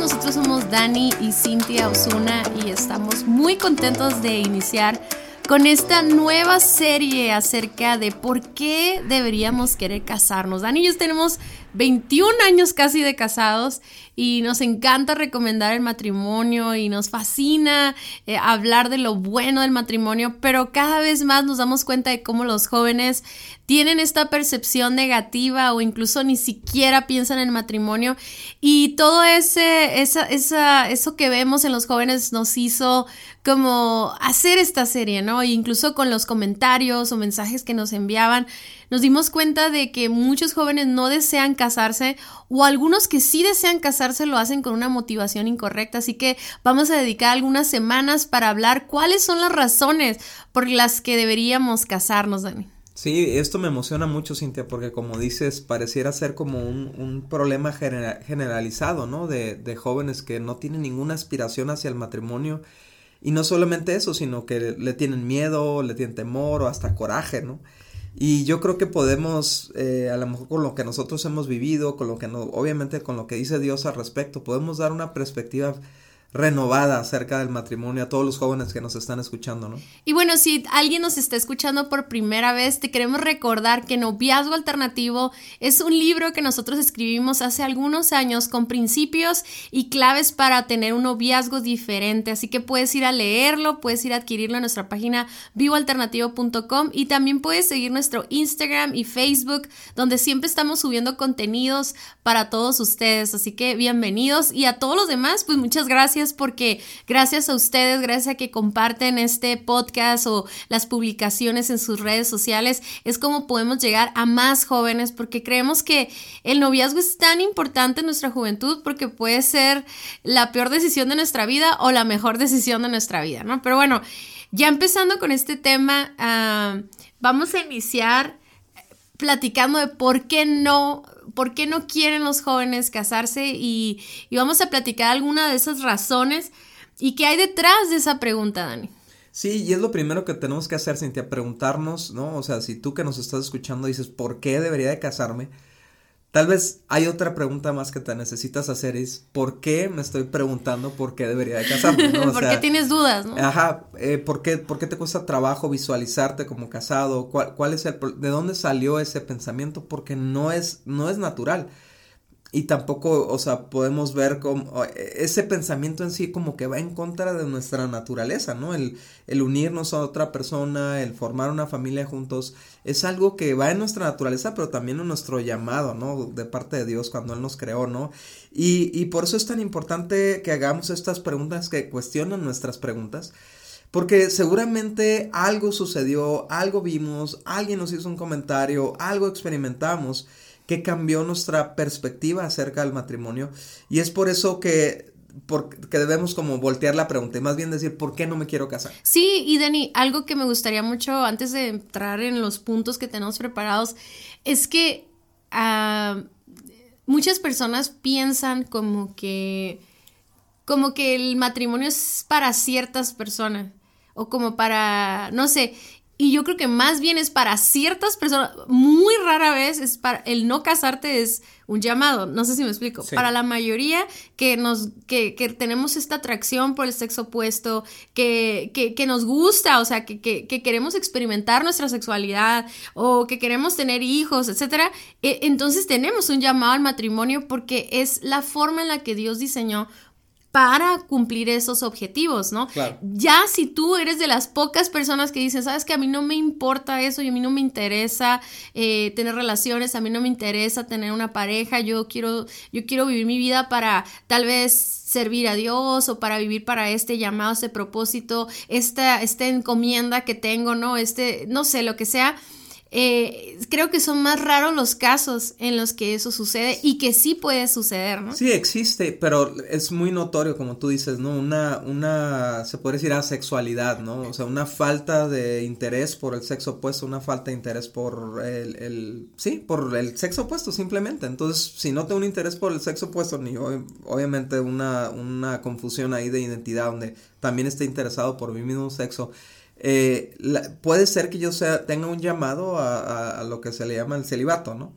Nosotros somos Dani y Cintia Osuna y estamos muy contentos de iniciar con esta nueva serie acerca de por qué deberíamos querer casarnos. Dani y yo tenemos 21 años casi de casados y nos encanta recomendar el matrimonio y nos fascina eh, hablar de lo bueno del matrimonio, pero cada vez más nos damos cuenta de cómo los jóvenes tienen esta percepción negativa o incluso ni siquiera piensan en el matrimonio y todo ese, eso que vemos en los jóvenes nos hizo como hacer esta serie, ¿no? E incluso con los comentarios o mensajes que nos enviaban, nos dimos cuenta de que muchos jóvenes no desean casarse o algunos que sí desean casarse lo hacen con una motivación incorrecta. Así que vamos a dedicar algunas semanas para hablar cuáles son las razones por las que deberíamos casarnos, Dani. Sí, esto me emociona mucho, Cintia, porque como dices, pareciera ser como un, problema generalizado, ¿no? De, de jóvenes que no tienen ninguna aspiración hacia el matrimonio. Y no solamente eso, sino que le tienen miedo, le tienen temor o hasta coraje, ¿no? Y yo creo que podemos, eh, a lo mejor con lo que nosotros hemos vivido, con lo que no, obviamente con lo que dice Dios al respecto, podemos dar una perspectiva renovada acerca del matrimonio a todos los jóvenes que nos están escuchando, ¿no? Y bueno, si alguien nos está escuchando por primera vez, te queremos recordar que Noviazgo Alternativo es un libro que nosotros escribimos hace algunos años con principios y claves para tener un noviazgo diferente, así que puedes ir a leerlo, puedes ir a adquirirlo en nuestra página vivoalternativo.com y también puedes seguir nuestro Instagram y Facebook, donde siempre estamos subiendo contenidos para todos ustedes, así que bienvenidos y a todos los demás, pues muchas gracias porque gracias a ustedes, gracias a que comparten este podcast o las publicaciones en sus redes sociales, es como podemos llegar a más jóvenes porque creemos que el noviazgo es tan importante en nuestra juventud porque puede ser la peor decisión de nuestra vida o la mejor decisión de nuestra vida, ¿no? Pero bueno, ya empezando con este tema, ah, vamos a iniciar platicando de por qué no por qué no quieren los jóvenes casarse y, vamos a platicar alguna de esas razones y qué hay detrás de esa pregunta, Dani. Sí, y es lo primero que tenemos que hacer, Cintia, preguntarnos, ¿no? O sea, si tú que nos estás escuchando dices, ¿por qué debería de casarme? Tal vez hay otra pregunta más que te necesitas hacer es ¿por qué me estoy preguntando por qué debería de casarme? ¿no? ¿Por qué tienes dudas? ¿no? Ajá, eh, ¿por, qué, ¿por, qué, te cuesta trabajo visualizarte como casado? ¿Cuál, cuál es el, ¿De dónde salió ese pensamiento? Porque no es, no es natural y tampoco, o sea, podemos ver como ese pensamiento en sí como que va en contra de nuestra naturaleza, ¿no? El, el unirnos a otra persona, el formar una familia juntos, es algo que va en nuestra naturaleza, pero también en nuestro llamado, ¿no? De parte de Dios cuando Él nos creó, ¿no? Y, y por eso es tan importante que hagamos estas preguntas que cuestionan nuestras preguntas. Porque seguramente algo sucedió, algo vimos, alguien nos hizo un comentario, algo experimentamos que cambió nuestra perspectiva acerca del matrimonio. Y es por eso que que debemos como voltear la pregunta y más bien decir, ¿por qué no me quiero casar? Sí, y Dani, algo que me gustaría mucho antes de entrar en los puntos que tenemos preparados, es que ah, muchas personas piensan como que, como que el matrimonio es para ciertas personas o como para, no sé, y yo creo que más bien es para ciertas personas, muy rara vez es para el no casarte es un llamado, no sé si me explico. Para la mayoría que nos, que, que, tenemos esta atracción por el sexo opuesto, que, que, que nos gusta, o sea, que, queremos experimentar nuestra sexualidad o que queremos tener hijos, etcétera, e, entonces tenemos un llamado al matrimonio porque es la forma en la que Dios diseñó para cumplir esos objetivos, ¿no? Claro. Ya si tú eres de las pocas personas que dicen, sabes que a mí no me importa eso y a mí no me interesa eh, tener relaciones, a mí no me interesa tener una pareja, yo quiero, yo quiero vivir mi vida para tal vez servir a Dios o para vivir para este llamado, este propósito, esta, esta encomienda que tengo, ¿no? Este, no sé, lo que sea eh, creo que son más raros los casos en los que eso sucede y que sí puede suceder, ¿no? Sí, existe, pero es muy notorio, como tú dices, ¿no? Una, una, se puede decir asexualidad, ¿no? O sea, una falta de interés por el sexo opuesto, una falta de interés por el, sí, por el sexo opuesto simplemente. Entonces, si no tengo un interés por el sexo opuesto, ni obviamente una, una confusión ahí de identidad donde también esté interesado por mi mismo sexo, eh, puede ser que yo sea, tenga un llamado a, lo que se le llama el celibato, ¿no?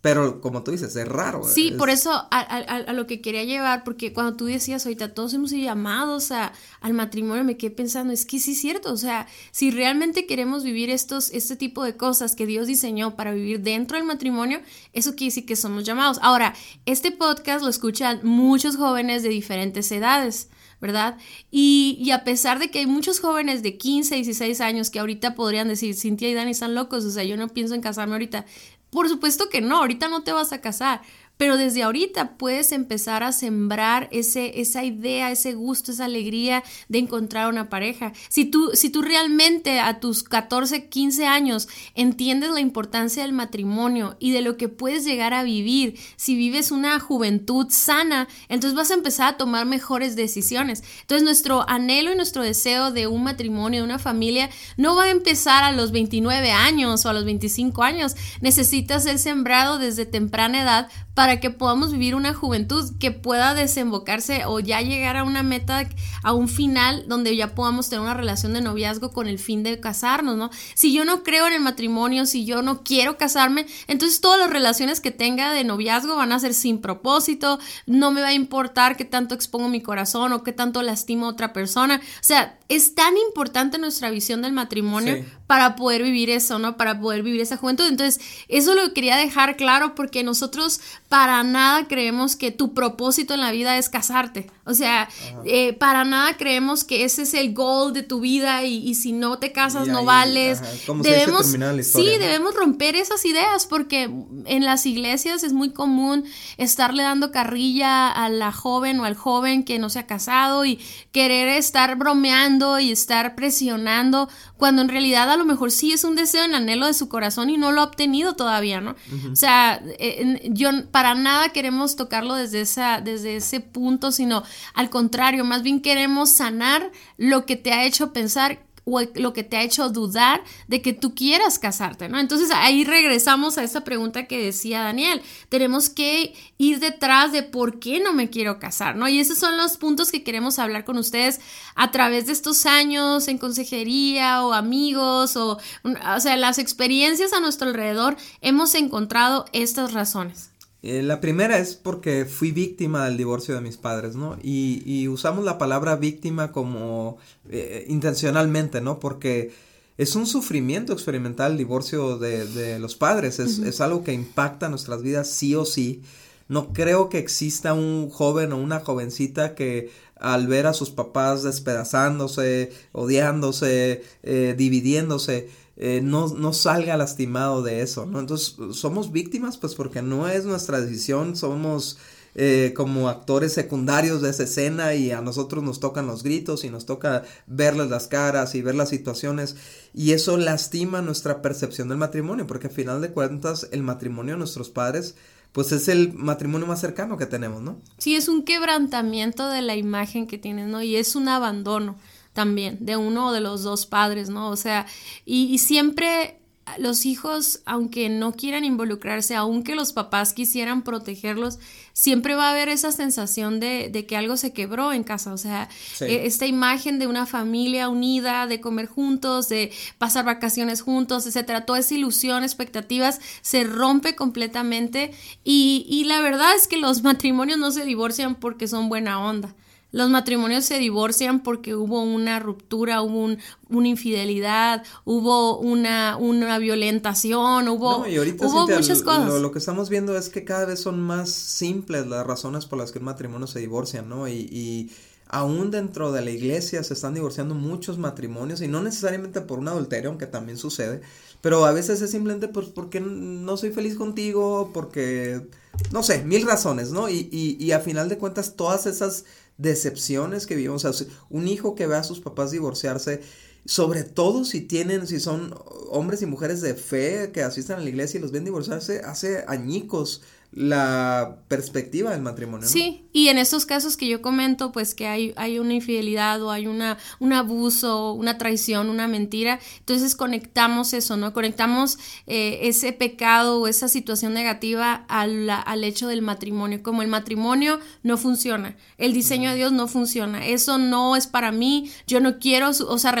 Pero como tú dices, es raro. Sí, por eso a, lo que quería llevar, porque cuando tú decías ahorita, todos hemos sido llamados a, al matrimonio, me quedé pensando, es que sí es cierto, o sea, si realmente queremos vivir estos, este tipo de cosas que Dios diseñó para vivir dentro del matrimonio, eso quiere decir que somos llamados. Ahora, este podcast lo escuchan muchos jóvenes de diferentes edades. ¿Verdad? Y, a pesar de que hay muchos jóvenes de 15, 16 años que ahorita podrían decir, Cintia y Dani están locos, o sea, yo no pienso en casarme ahorita. Por supuesto que no, ahorita no te vas a casar, pero desde ahorita puedes empezar a sembrar ese, esa idea, ese gusto, esa alegría de encontrar una pareja. Si tú, si tú realmente a tus 14, 15 años entiendes la importancia del matrimonio y de lo que puedes llegar a vivir, si vives una juventud sana, entonces vas a empezar a tomar mejores decisiones. Entonces nuestro anhelo y nuestro deseo de un matrimonio, de una familia, no va a empezar a los 29 años o a los 25 años. Necesita ser sembrado desde temprana edad para que podamos vivir una juventud que pueda desembocarse o ya llegar a una meta, a un final donde ya podamos tener una relación de noviazgo con el fin de casarnos, ¿no? Si yo no creo en el matrimonio, si yo no quiero casarme, entonces todas las relaciones que tenga de noviazgo van a ser sin propósito, no me va a importar qué tanto expongo mi corazón o qué tanto lastimo a otra persona. O sea, es tan importante nuestra visión del matrimonio para poder vivir eso, ¿no? Para poder vivir esa juventud. Entonces, eso lo quería dejar claro porque nosotros para nada creemos que tu propósito en la vida es casarte. O sea, eh, para nada creemos que ese es el goal de tu vida y, si no te casas no vales. debemos, sí, debemos romper esas ideas porque en las iglesias es muy común estarle dando carrilla a la joven o al joven que no se ha casado y querer estar bromeando y estar presionando cuando en realidad a lo mejor sí es un deseo en anhelo de su corazón y no lo ha obtenido todavía, ¿no? O sea, eh, yo para nada queremos tocarlo desde, esa, desde ese punto, sino al contrario, más bien queremos sanar lo que te ha hecho pensar o lo que te ha hecho dudar de que tú quieras casarte, ¿no? Entonces ahí regresamos a esa pregunta que decía Daniel. Tenemos que ir detrás de por qué no me quiero casar, ¿no? Y esos son los puntos que queremos hablar con ustedes a través de estos años en consejería o amigos o, o sea, las experiencias a nuestro alrededor hemos encontrado estas razones. Eh, la primera es porque fui víctima del divorcio de mis padres, ¿no? Y, usamos la palabra víctima como eh, intencionalmente, ¿no? Porque es un sufrimiento experimentar el divorcio de, los padres, es, es, algo que impacta nuestras vidas sí o sí. No creo que exista un joven o una jovencita que al ver a sus papás despedazándose, odiándose, eh, dividiéndose, eh, no, no, salga lastimado de eso, ¿no? Entonces, somos víctimas, pues porque no es nuestra decisión, somos eh, como actores secundarios de esa escena y a nosotros nos tocan los gritos y nos toca verles las caras y ver las situaciones y eso lastima nuestra percepción del matrimonio, porque al final de cuentas el matrimonio de nuestros padres pues es el matrimonio más cercano que tenemos, ¿no? Sí, es un quebrantamiento de la imagen que tienes, ¿no? Y es un abandono también de uno o de los dos padres, ¿no? O sea, y, siempre los hijos, aunque no quieran involucrarse, aunque los papás quisieran protegerlos, siempre va a haber esa sensación de, de que algo se quebró en casa. O sea, e, esta imagen de una familia unida, de comer juntos, de pasar vacaciones juntos, etcétera, toda esa ilusión, expectativas, se rompe completamente. Y, y la verdad es que los matrimonios no se divorcian porque son buena onda. Los matrimonios se divorcian porque hubo una ruptura, hubo una infidelidad, hubo una, una violentación, hubo, muchas cosas. Lo, que estamos viendo es que cada vez son más simples las razones por las que el matrimonio se divorcia, ¿no? Y, y aún dentro de la iglesia se están divorciando muchos matrimonios y no necesariamente por un adulterio, aunque también sucede, pero a veces es simplemente pues porque no soy feliz contigo, porque, no sé, mil razones, ¿no? Y, y, y a final de cuentas todas esas decepciones que vivimos. O sea, un hijo que ve a sus papás divorciarse sobre todo si tienen, si son hombres y mujeres de fe que asisten a la iglesia y los ven divorciarse hace añicos la perspectiva del matrimonio. Sí, y en estos casos que yo comento, pues que hay, hay una infidelidad o hay una, un abuso, una traición, una mentira, entonces conectamos eso, ¿no? Conectamos eh, ese pecado o esa situación negativa al, al, hecho del matrimonio. Como el matrimonio no funciona, el diseño de Dios no funciona, eso no es para mí, yo no quiero, o sea,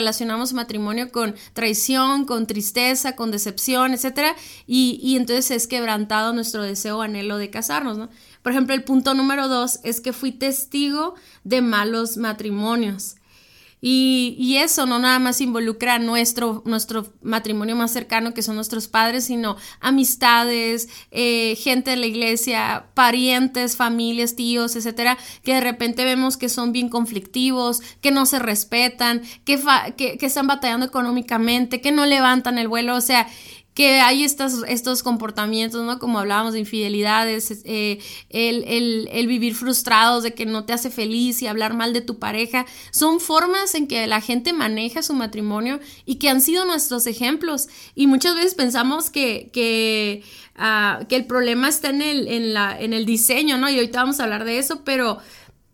matrimonio con traición, con tristeza, con decepción, etcétera, y, y entonces es quebrantado nuestro deseo, anhelo lo de casarnos, ¿no? Por ejemplo, el punto número dos es que fui testigo de malos matrimonios. Y, eso no nada más involucra nuestro, nuestro matrimonio más cercano, que son nuestros padres, sino amistades, eh, gente de la iglesia, parientes, familias, tíos, etcétera, que de repente vemos que son bien conflictivos, que no se respetan, que, que, que están batallando económicamente, que no levantan el vuelo, o sea, que hay estos, estos comportamientos, ¿no? Como hablábamos de infidelidades, eh, el, el, el, vivir frustrados de que no te hace feliz y hablar mal de tu pareja, son formas en que la gente maneja su matrimonio y que han sido nuestros ejemplos. Y muchas veces pensamos que, que, uh, que el problema está en el, en, la, en el diseño, ¿no? Y ahorita vamos a hablar de eso, pero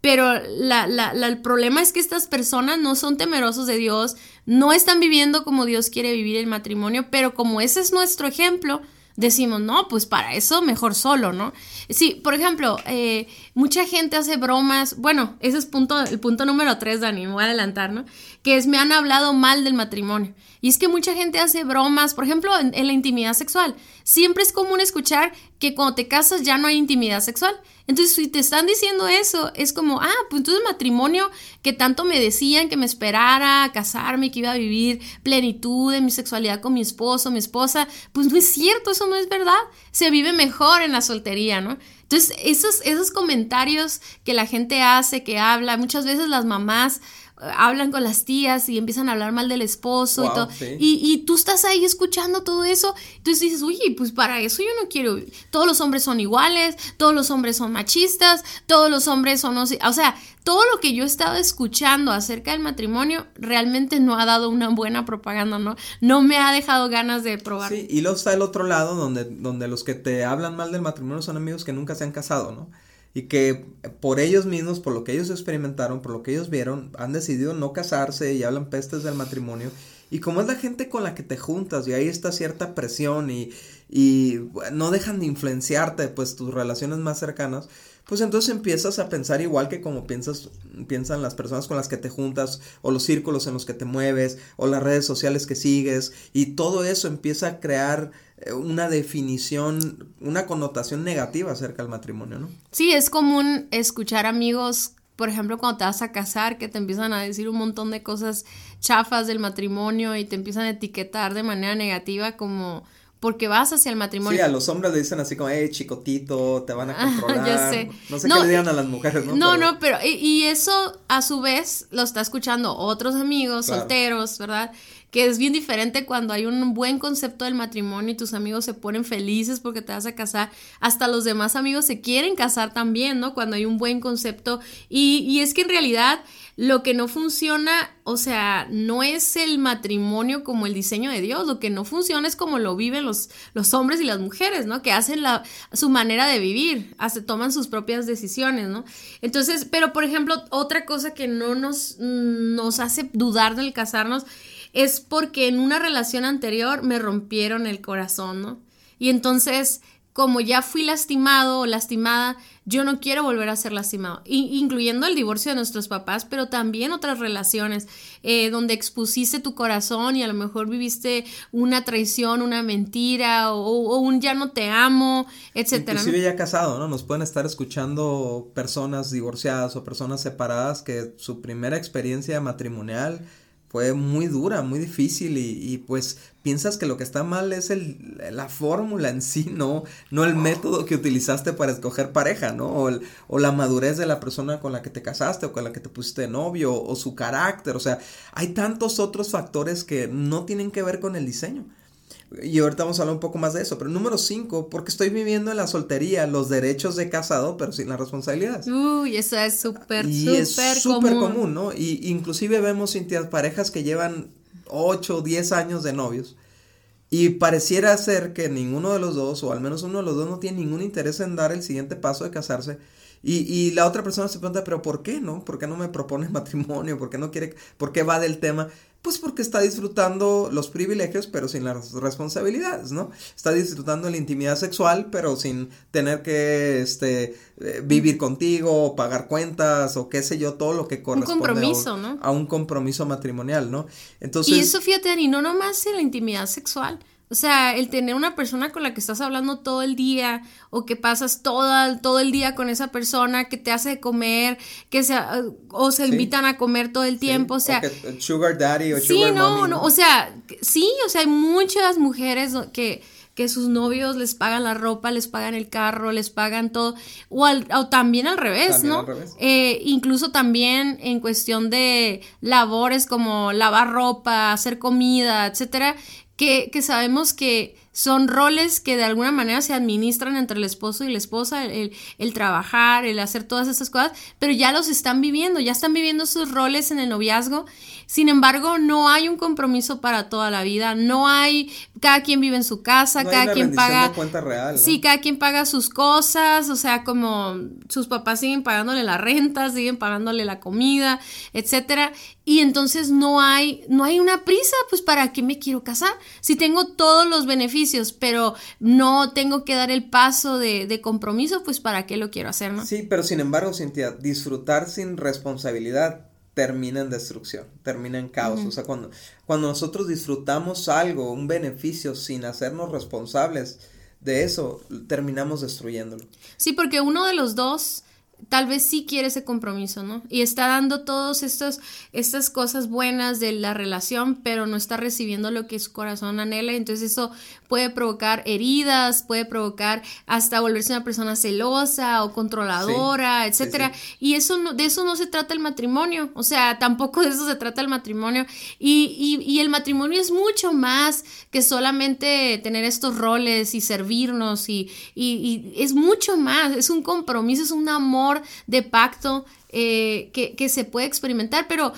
pero la, la, el problema es que estas personas no son temerosos de Dios, no están viviendo como Dios quiere vivir el matrimonio, pero como ese es nuestro ejemplo, decimos, no, pues para eso mejor solo, ¿no? Sí, por ejemplo, eh, mucha gente hace bromas, bueno, ese es punto, el punto número tres, Dani, me voy a adelantar, ¿no? Que es, me han hablado mal del matrimonio. Y es que mucha gente hace bromas, por ejemplo, en, la intimidad sexual. Siempre es común escuchar que cuando te casas ya no hay intimidad sexual. Entonces, si te están diciendo eso, es como, ah, pues entonces matrimonio que tanto me decían que me esperara a casarme, que iba a vivir plenitud de mi sexualidad con mi esposo, mi esposa, pues no es cierto, eso no es verdad. Se vive mejor en la soltería, ¿no? Entonces, esos, esos comentarios que la gente hace, que habla, muchas veces las mamás hablan con las tías y empiezan a hablar mal del esposo y todo. Y, y, tú estás ahí escuchando todo eso. Entonces dices, oye, pues para eso yo no quiero. Todos los hombres son iguales, todos los hombres son machistas, todos los hombres son. O sea, todo lo que yo he estado escuchando acerca del matrimonio realmente no ha dado una buena propaganda, ¿no? No me ha dejado ganas de probar. Sí, y luego está el otro lado donde, donde los que te hablan mal del matrimonio son amigos que nunca se han casado, ¿no? Y que por ellos mismos, por lo que ellos experimentaron, por lo que ellos vieron, han decidido no casarse y hablan pestes del matrimonio. Y como es la gente con la que te juntas y ahí está cierta presión y, y no dejan de influenciarte pues tus relaciones más cercanas, pues entonces empiezas a pensar igual que como piensan las personas con las que te juntas, o los círculos en los que te mueves, o las redes sociales que sigues, y todo eso empieza a crear una definición, una connotación negativa acerca del matrimonio, ¿no? Sí, es común escuchar amigos, por ejemplo, cuando te vas a casar, que te empiezan a decir un montón de cosas chafas del matrimonio y te empiezan a etiquetar de manera negativa como porque vas hacia el matrimonio. Sí, a los hombres le dicen así como, eh, chicotito, te van a controlar. ya sé. No sé qué le digan a las mujeres, ¿no? No, no, pero, y, eso a su vez lo está escuchando otros amigos solteros, ¿verdad? Que es bien diferente cuando hay un buen concepto del matrimonio y tus amigos se ponen felices porque te vas a casar. Hasta los demás amigos se quieren casar también, ¿no? Cuando hay un buen concepto. Y, y es que en realidad lo que no funciona, o sea, no es el matrimonio como el diseño de Dios, lo que no funciona es como lo viven los, los hombres y las mujeres, ¿no? Que hacen la, su manera de vivir, hace, toman sus propias decisiones, ¿no? Entonces, pero por ejemplo, otra cosa que no nos, nos hace dudar del casarnos es porque en una relación anterior me rompieron el corazón, ¿no? Y entonces como ya fui lastimado o lastimada, yo no quiero volver a ser lastimado, incluyendo el divorcio de nuestros papás, pero también otras relaciones eh, donde expusiste tu corazón y a lo mejor viviste una traición, una mentira o, un ya no te amo, etcétera. Inclusive ya casado, ¿no? Nos pueden estar escuchando personas divorciadas o personas separadas que su primera experiencia matrimonial fue muy dura, muy difícil y, y, pues piensas que lo que está mal es el, la fórmula en sí, no, no el método que utilizaste para escoger pareja, ¿no? O, o, la madurez de la persona con la que te casaste o con la que te pusiste novio o su carácter, o sea, hay tantos otros factores que no tienen que ver con el diseño. Y ahorita vamos a hablar un poco más de eso. Pero número cinco, porque estoy viviendo en la soltería los derechos de casado, pero sin las responsabilidades. Uy, eso es súper, súper común. común, ¿no? Y inclusive vemos parejas que llevan 8 o 10 años de novios. Y pareciera ser que ninguno de los dos, o al menos uno de los dos, no tiene ningún interés en dar el siguiente paso de casarse. Y, y la otra persona se pregunta, pero ¿por qué no? ¿Por qué no me propone matrimonio? ¿Por qué no quiere? ¿Por qué va del tema? Pues porque está disfrutando los privilegios, pero sin las responsabilidades, ¿no? Está disfrutando la intimidad sexual, pero sin tener que este, eh, vivir contigo, o pagar cuentas, o qué sé yo, todo lo que corresponde un compromiso, a, un, ¿no? a un compromiso matrimonial, ¿no? Entonces, y eso, fíjate, Dani, no nomás en la intimidad sexual. O sea, el tener una persona con la que estás hablando todo el día o que pasas todo, todo el día con esa persona que te hace comer, que se, o se invitan a comer todo el tiempo, o sea... sugar daddy o sí, sugar no, mommy, no, o sea, sí, o sea, hay muchas mujeres que que sus novios les pagan la ropa, les pagan el carro, les pagan todo, o, o también al revés, También ¿no? al revés. Eh, incluso también en cuestión de labores como lavar ropa, hacer comida, etcétera, que, que sabemos que son roles que de alguna manera se administran entre el esposo y la esposa, el, el, trabajar, el hacer todas estas cosas, pero ya los están viviendo, ya están viviendo sus roles en el noviazgo. Sin embargo, no hay un compromiso para toda la vida, no hay, cada quien vive en su casa, No hay cada una quien paga... de cuenta real, ¿no? Sí, cada quien paga sus cosas, o sea, como sus papás siguen pagándole la renta, siguen pagándole la comida, etcétera, y entonces no hay no hay una prisa, pues para qué me quiero casar? Si tengo todos los beneficios, pero no tengo que dar el paso de, de compromiso, pues para qué lo quiero hacer, ¿no? Sí, pero sin embargo, Cintia, disfrutar sin responsabilidad termina en destrucción, termina en caos. O sea, cuando, cuando nosotros disfrutamos algo, un beneficio, sin hacernos responsables de eso, terminamos destruyéndolo. Sí, porque uno de los dos tal vez sí quiere ese compromiso, ¿no? Y está dando todas estas cosas buenas de la relación, pero no está recibiendo lo que su corazón anhela, entonces eso puede provocar heridas, puede provocar hasta volverse una persona celosa o controladora, Sí, etcétera. sí, Y eso no, de eso no se trata el matrimonio, o sea, tampoco de eso se trata el matrimonio. Y, y, y el matrimonio es mucho más que solamente tener estos roles y servirnos, y, y, y es mucho más, es un compromiso, es un amor de pacto eh, que, que se puede experimentar, pero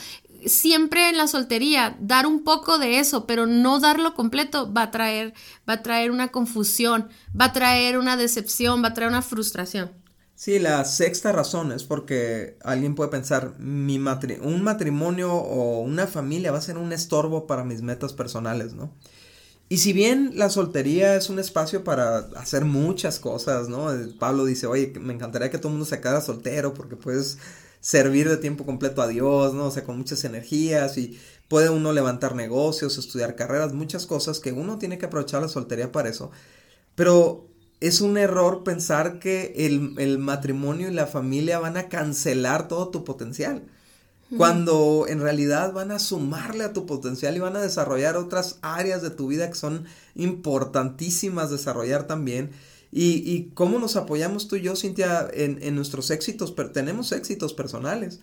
siempre en la soltería dar un poco de eso, pero no darlo completo va a traer va a traer una confusión, va a traer una decepción, va a traer una frustración. Sí, la sexta razón es porque alguien puede pensar, mi un matrimonio o una familia va a ser un estorbo para mis metas personales, ¿no? Y si bien la soltería es un espacio para hacer muchas cosas, ¿no? Pablo dice, oye, me encantaría que todo el mundo se quedara soltero porque puedes servir de tiempo completo a Dios, ¿no? O sea, con muchas energías y puede uno levantar negocios, estudiar carreras, muchas cosas que uno tiene que aprovechar la soltería para eso. Pero es un error pensar que el, el matrimonio y la familia van a cancelar todo tu potencial. Cuando en realidad van a sumarle a tu potencial y van a desarrollar otras áreas de tu vida que son importantísimas desarrollar también. Y, y cómo nos apoyamos tú y yo, Cintia, en, en nuestros éxitos, pero tenemos éxitos personales.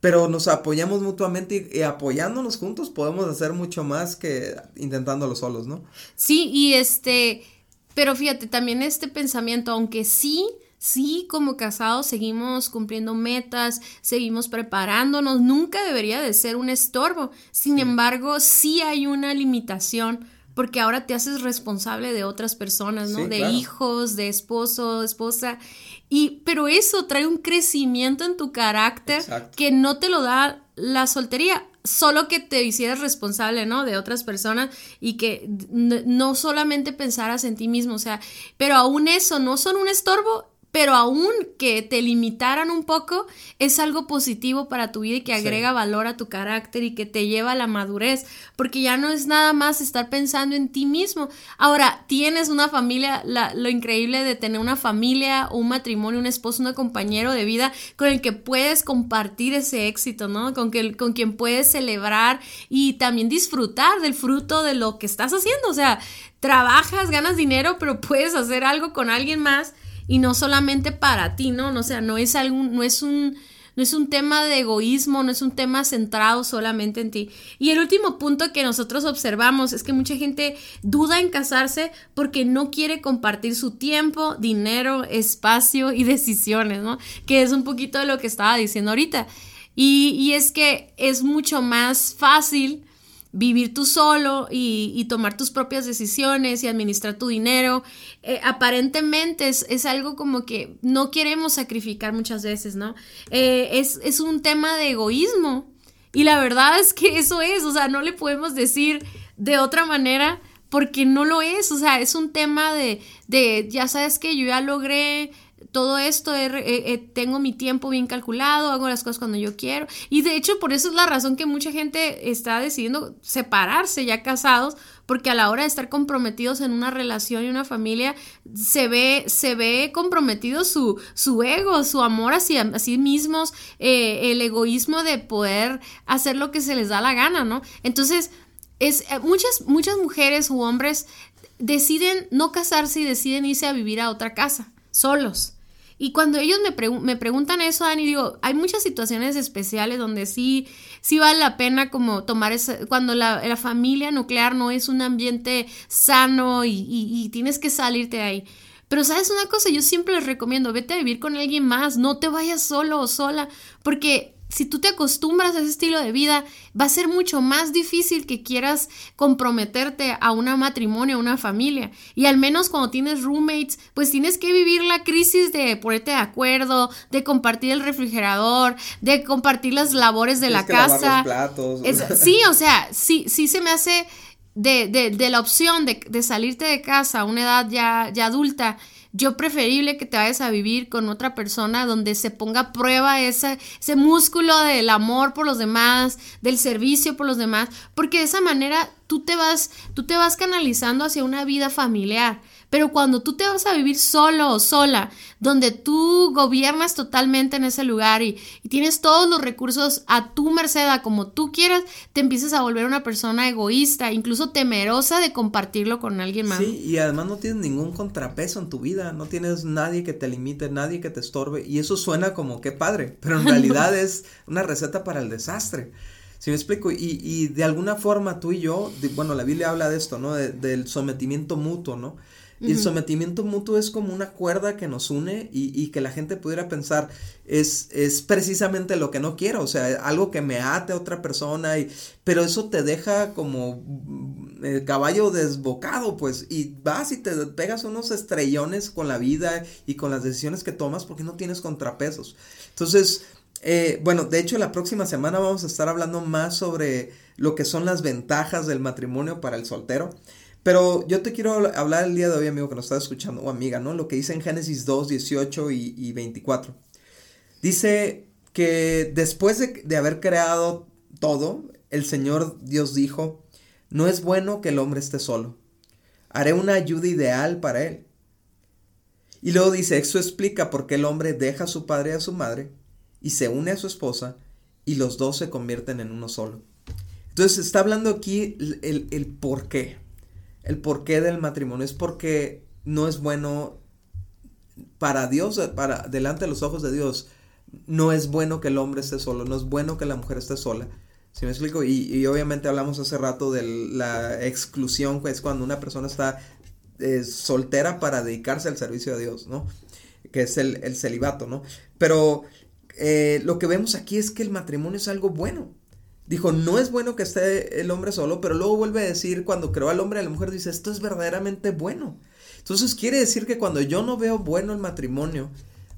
Pero nos apoyamos mutuamente y, y, apoyándonos juntos podemos hacer mucho más que intentándolo solos, ¿no? Sí, y este, pero fíjate, también este pensamiento, aunque sí Sí, como casados seguimos cumpliendo metas, seguimos preparándonos, nunca debería de ser un estorbo. Sin sí. embargo, sí hay una limitación porque ahora te haces responsable de otras personas, ¿no? Sí, de claro. hijos, de esposo, de esposa. Y pero eso trae un crecimiento en tu carácter Exacto. que no te lo da la soltería solo que te hicieras responsable, ¿no? De otras personas y que no solamente pensaras en ti mismo, o sea, pero aún eso no son un estorbo, pero aún que te limitaran un poco, es algo positivo para tu vida y que agrega sí. valor a tu carácter y que te lleva a la madurez, porque ya no es nada más estar pensando en ti mismo. Ahora, tienes una familia, la, lo increíble de tener una familia, un matrimonio, un esposo, un compañero de vida con el que puedes compartir ese éxito, ¿no? Con, que, con quien puedes celebrar y también disfrutar del fruto de lo que estás haciendo. O sea, trabajas, ganas dinero, pero puedes hacer algo con alguien más y no solamente para ti, ¿no? O sea, no es algún, no es un, no es un tema de egoísmo, no es un tema centrado solamente en ti. Y el último punto que nosotros observamos es que mucha gente duda en casarse porque no quiere compartir su tiempo, dinero, espacio y decisiones, ¿no? Que es un poquito de lo que estaba diciendo ahorita. Y, y es que es mucho más fácil vivir tú solo y, tomar tus propias decisiones y administrar tu dinero. Eh, aparentemente es, algo como que no queremos sacrificar muchas veces, ¿no? Eh, es, es un tema de egoísmo. Y la verdad es que eso es, o sea, no le podemos decir de otra manera porque no lo es, o sea, es un tema de, de ya sabes que yo ya logré todo esto, tengo mi tiempo bien calculado, hago las cosas cuando yo quiero. Y de hecho, por eso es la razón que mucha gente está decidiendo separarse ya casados, porque a la hora de estar comprometidos en una relación y una familia, se ve, se ve comprometido su, su ego, su amor hacia sí mismos, eh, el egoísmo de poder hacer lo que se les da la gana, ¿no? Entonces, es, eh, muchas, muchas mujeres u hombres deciden no casarse y deciden irse a vivir a otra casa, solos. Y cuando ellos me, me preguntan eso, Dani, digo, hay muchas situaciones especiales donde sí, sí vale la pena como tomar esa, cuando la, la familia nuclear no es un ambiente sano y, y, tienes que salirte de ahí. Pero sabes una cosa, yo siempre les recomiendo, vete a vivir con alguien más, no te vayas solo o sola, porque si tú te acostumbras a ese estilo de vida, va a ser mucho más difícil que quieras comprometerte a un matrimonio, a una familia. Y al menos cuando tienes roommates, pues tienes que vivir la crisis de ponerte de acuerdo, de compartir el refrigerador, de compartir las labores de la casa. sí, o sea, sí, sí se me hace de, de, de la opción de, de, salirte de casa a una edad ya, ya adulta yo preferible que te vayas a vivir con otra persona donde se ponga a prueba ese, ese músculo del amor por los demás, del servicio por los demás, porque de esa manera tú te vas, tú te vas canalizando hacia una vida familiar. Pero cuando tú te vas a vivir solo o sola, donde tú gobiernas totalmente en ese lugar y, tienes todos los recursos a tu merced, a como tú quieras, te empiezas a volver una persona egoísta, incluso temerosa de compartirlo con alguien más. Sí, y además no tienes ningún contrapeso en tu vida, no tienes nadie que te limite, nadie que te estorbe, y eso suena como qué padre, pero en realidad es una receta para el desastre. Si me explico? Y, y, de alguna forma tú y yo, bueno, la Biblia habla de esto, ¿no? del sometimiento mutuo, ¿no? Y el sometimiento mutuo es como una cuerda que nos une y, y, que la gente pudiera pensar es, es precisamente lo que no quiero, o sea, algo que me ate a otra persona, y, pero eso te deja como mm, el caballo desbocado, pues, y vas y te pegas unos estrellones con la vida y con las decisiones que tomas porque no tienes contrapesos. Entonces, eh, bueno, de hecho la próxima semana vamos a estar hablando más sobre lo que son las ventajas del matrimonio para el soltero. Pero yo te quiero hablar el día de hoy, amigo, que nos está escuchando, o amiga, ¿no? Lo que dice en Génesis 2, 18 y, 24. Dice que después de, haber creado todo, el Señor Dios dijo, no es bueno que el hombre esté solo. Haré una ayuda ideal para él. Y luego dice, eso explica por qué el hombre deja a su padre y a su madre y se une a su esposa y los dos se convierten en uno solo. Entonces está hablando aquí el por qué el porqué del matrimonio es porque no es bueno para Dios, para delante de los ojos de Dios, no es bueno que el hombre esté solo, no es bueno que la mujer esté sola. ¿Sí me explico? Y, obviamente hablamos hace rato de la exclusión, que es cuando una persona está eh, soltera para dedicarse al servicio de Dios, ¿no? Que es el, celibato, ¿no? Pero eh, lo que vemos aquí es que el matrimonio es algo bueno. Dijo, no es bueno que esté el hombre solo, pero luego vuelve a decir, cuando creó al hombre a la mujer, dice, esto es verdaderamente bueno. Entonces quiere decir que cuando yo no veo bueno el matrimonio,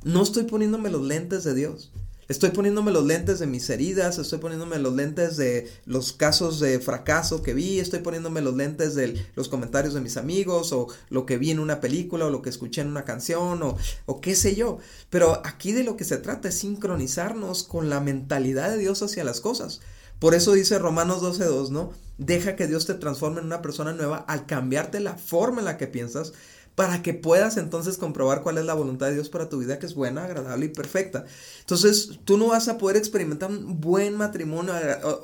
no estoy poniéndome los lentes de Dios. Estoy poniéndome los lentes de mis heridas, estoy poniéndome los lentes de los casos de fracaso que vi, estoy poniéndome los lentes de los comentarios de mis amigos o lo que vi en una película o lo que escuché en una canción o qué sé yo. Pero aquí de lo que se trata es sincronizarnos con la mentalidad de Dios hacia las cosas. Por eso dice Romanos 12.2, ¿no? Deja que Dios te transforme en una persona nueva al cambiarte la forma en la que piensas para que puedas entonces comprobar cuál es la voluntad de Dios para tu vida, que es buena, agradable y perfecta. Entonces, tú no vas a poder experimentar un buen matrimonio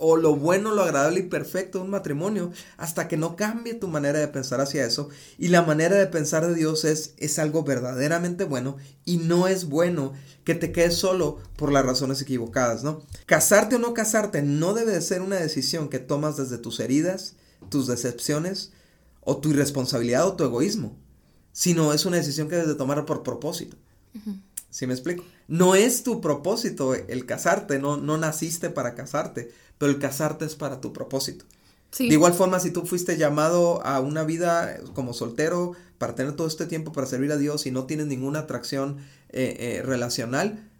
o, lo bueno, lo agradable y perfecto de un matrimonio hasta que no cambie tu manera de pensar hacia eso. Y la manera de pensar de Dios es, es algo verdaderamente bueno y no es bueno que te quedes solo por las razones equivocadas, ¿no? Casarte o no casarte no debe de ser una decisión que tomas desde tus heridas, tus decepciones o tu irresponsabilidad o tu egoísmo sino es una decisión que debes de tomar por propósito. ¿Sí me explico? No es tu propósito el casarte, no, no naciste para casarte, pero el casarte es para tu propósito. De igual forma, si tú fuiste llamado a una vida como soltero para tener todo este tiempo para servir a Dios y no tienes ninguna atracción eh, eh, relacional,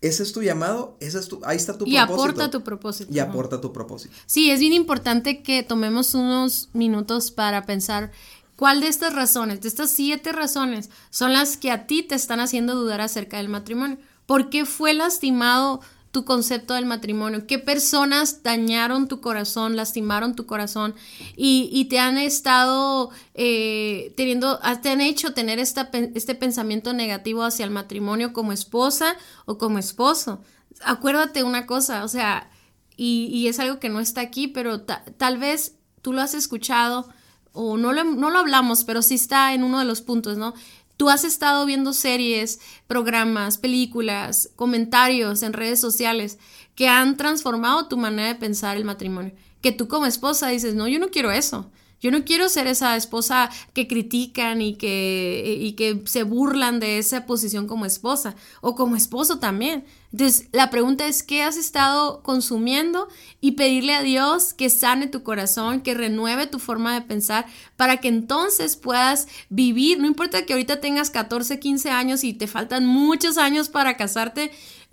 ese es tu llamado, ese es tu, ahí está tu y propósito. Y aporta tu propósito. Y aporta tu propósito. Sí, es bien importante que tomemos unos minutos para pensar cuál de estas razones, de estas siete razones, son las que a ti te están haciendo dudar acerca del matrimonio. ¿Por qué fue lastimado tu concepto del matrimonio, qué personas dañaron tu corazón, lastimaron tu corazón y, te han estado eh, teniendo, te han hecho tener este pensamiento negativo hacia el matrimonio como esposa o como esposo. Acuérdate una cosa, o sea, y, es algo que no está aquí, pero tal vez tú lo has escuchado o no lo, no lo hablamos, pero sí está en uno de los puntos, ¿no? Tú has estado viendo series, programas, películas, comentarios en redes sociales que han transformado tu manera de pensar el matrimonio. Que tú como esposa dices, no, yo no quiero eso. Yo no quiero ser esa esposa que critican y que, y que se burlan de esa posición como esposa o como esposo también. Entonces, la pregunta es, ¿qué has estado consumiendo? Y pedirle a Dios que sane tu corazón, que renueve tu forma de pensar para que entonces puedas vivir. No importa que ahorita tengas 14, 15 años y te faltan muchos años para casarte,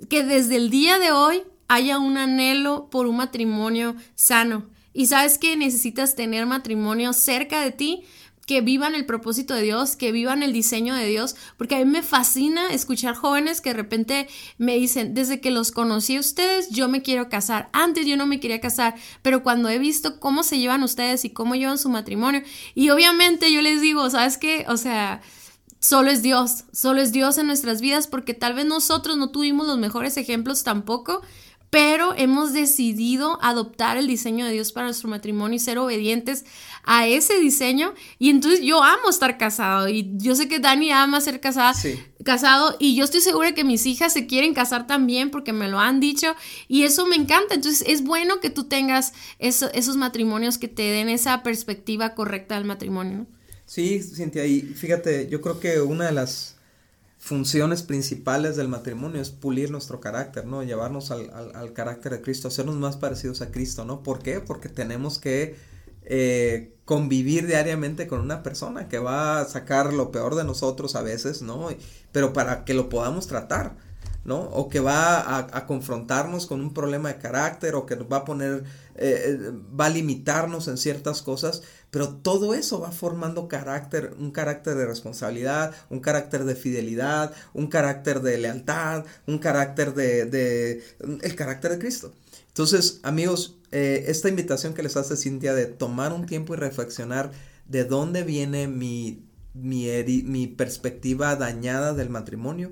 que desde el día de hoy haya un anhelo por un matrimonio sano y sabes que necesitas tener matrimonio cerca de ti que vivan el propósito de Dios, que vivan el diseño de Dios, porque a mí me fascina escuchar jóvenes que de repente me dicen, desde que los conocí a ustedes, yo me quiero casar. Antes yo no me quería casar, pero cuando he visto cómo se llevan ustedes y cómo llevan su matrimonio, y obviamente yo les digo, ¿sabes qué? O sea, solo es Dios, solo es Dios en nuestras vidas, porque tal vez nosotros no tuvimos los mejores ejemplos tampoco, pero hemos decidido adoptar el diseño de Dios para nuestro matrimonio y ser obedientes a ese diseño. Y entonces yo amo estar casado y yo sé que Dani ama ser casada, casado y yo estoy segura que mis hijas se quieren casar también porque me lo han dicho y eso me encanta. Entonces es bueno que tú tengas esos matrimonios que te den esa perspectiva correcta del matrimonio. Sí, Cintia, y fíjate, yo creo que una de las funciones principales del matrimonio es pulir nuestro carácter, ¿no? Llevarnos al, al, carácter de Cristo, hacernos más parecidos a Cristo, ¿no? ¿Por qué? Porque tenemos que eh, convivir diariamente con una persona que va a sacar lo peor de nosotros a veces, ¿no? Pero para que lo podamos tratar, ¿no? O que va a, confrontarnos con un problema de carácter o que nos va a poner, eh, eh, va a limitarnos en ciertas cosas, pero todo eso va formando carácter, un carácter de responsabilidad, un carácter de fidelidad, un carácter de lealtad, un carácter de, el carácter de Cristo. Entonces, amigos, eh, esta invitación que les hace Cintia de tomar un tiempo y reflexionar de dónde viene mi, mi perspectiva dañada del matrimonio,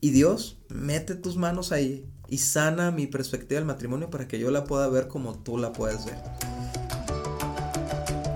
y Dios, mete tus manos ahí y sana mi perspectiva del matrimonio para que yo la pueda ver como tú la puedes ver.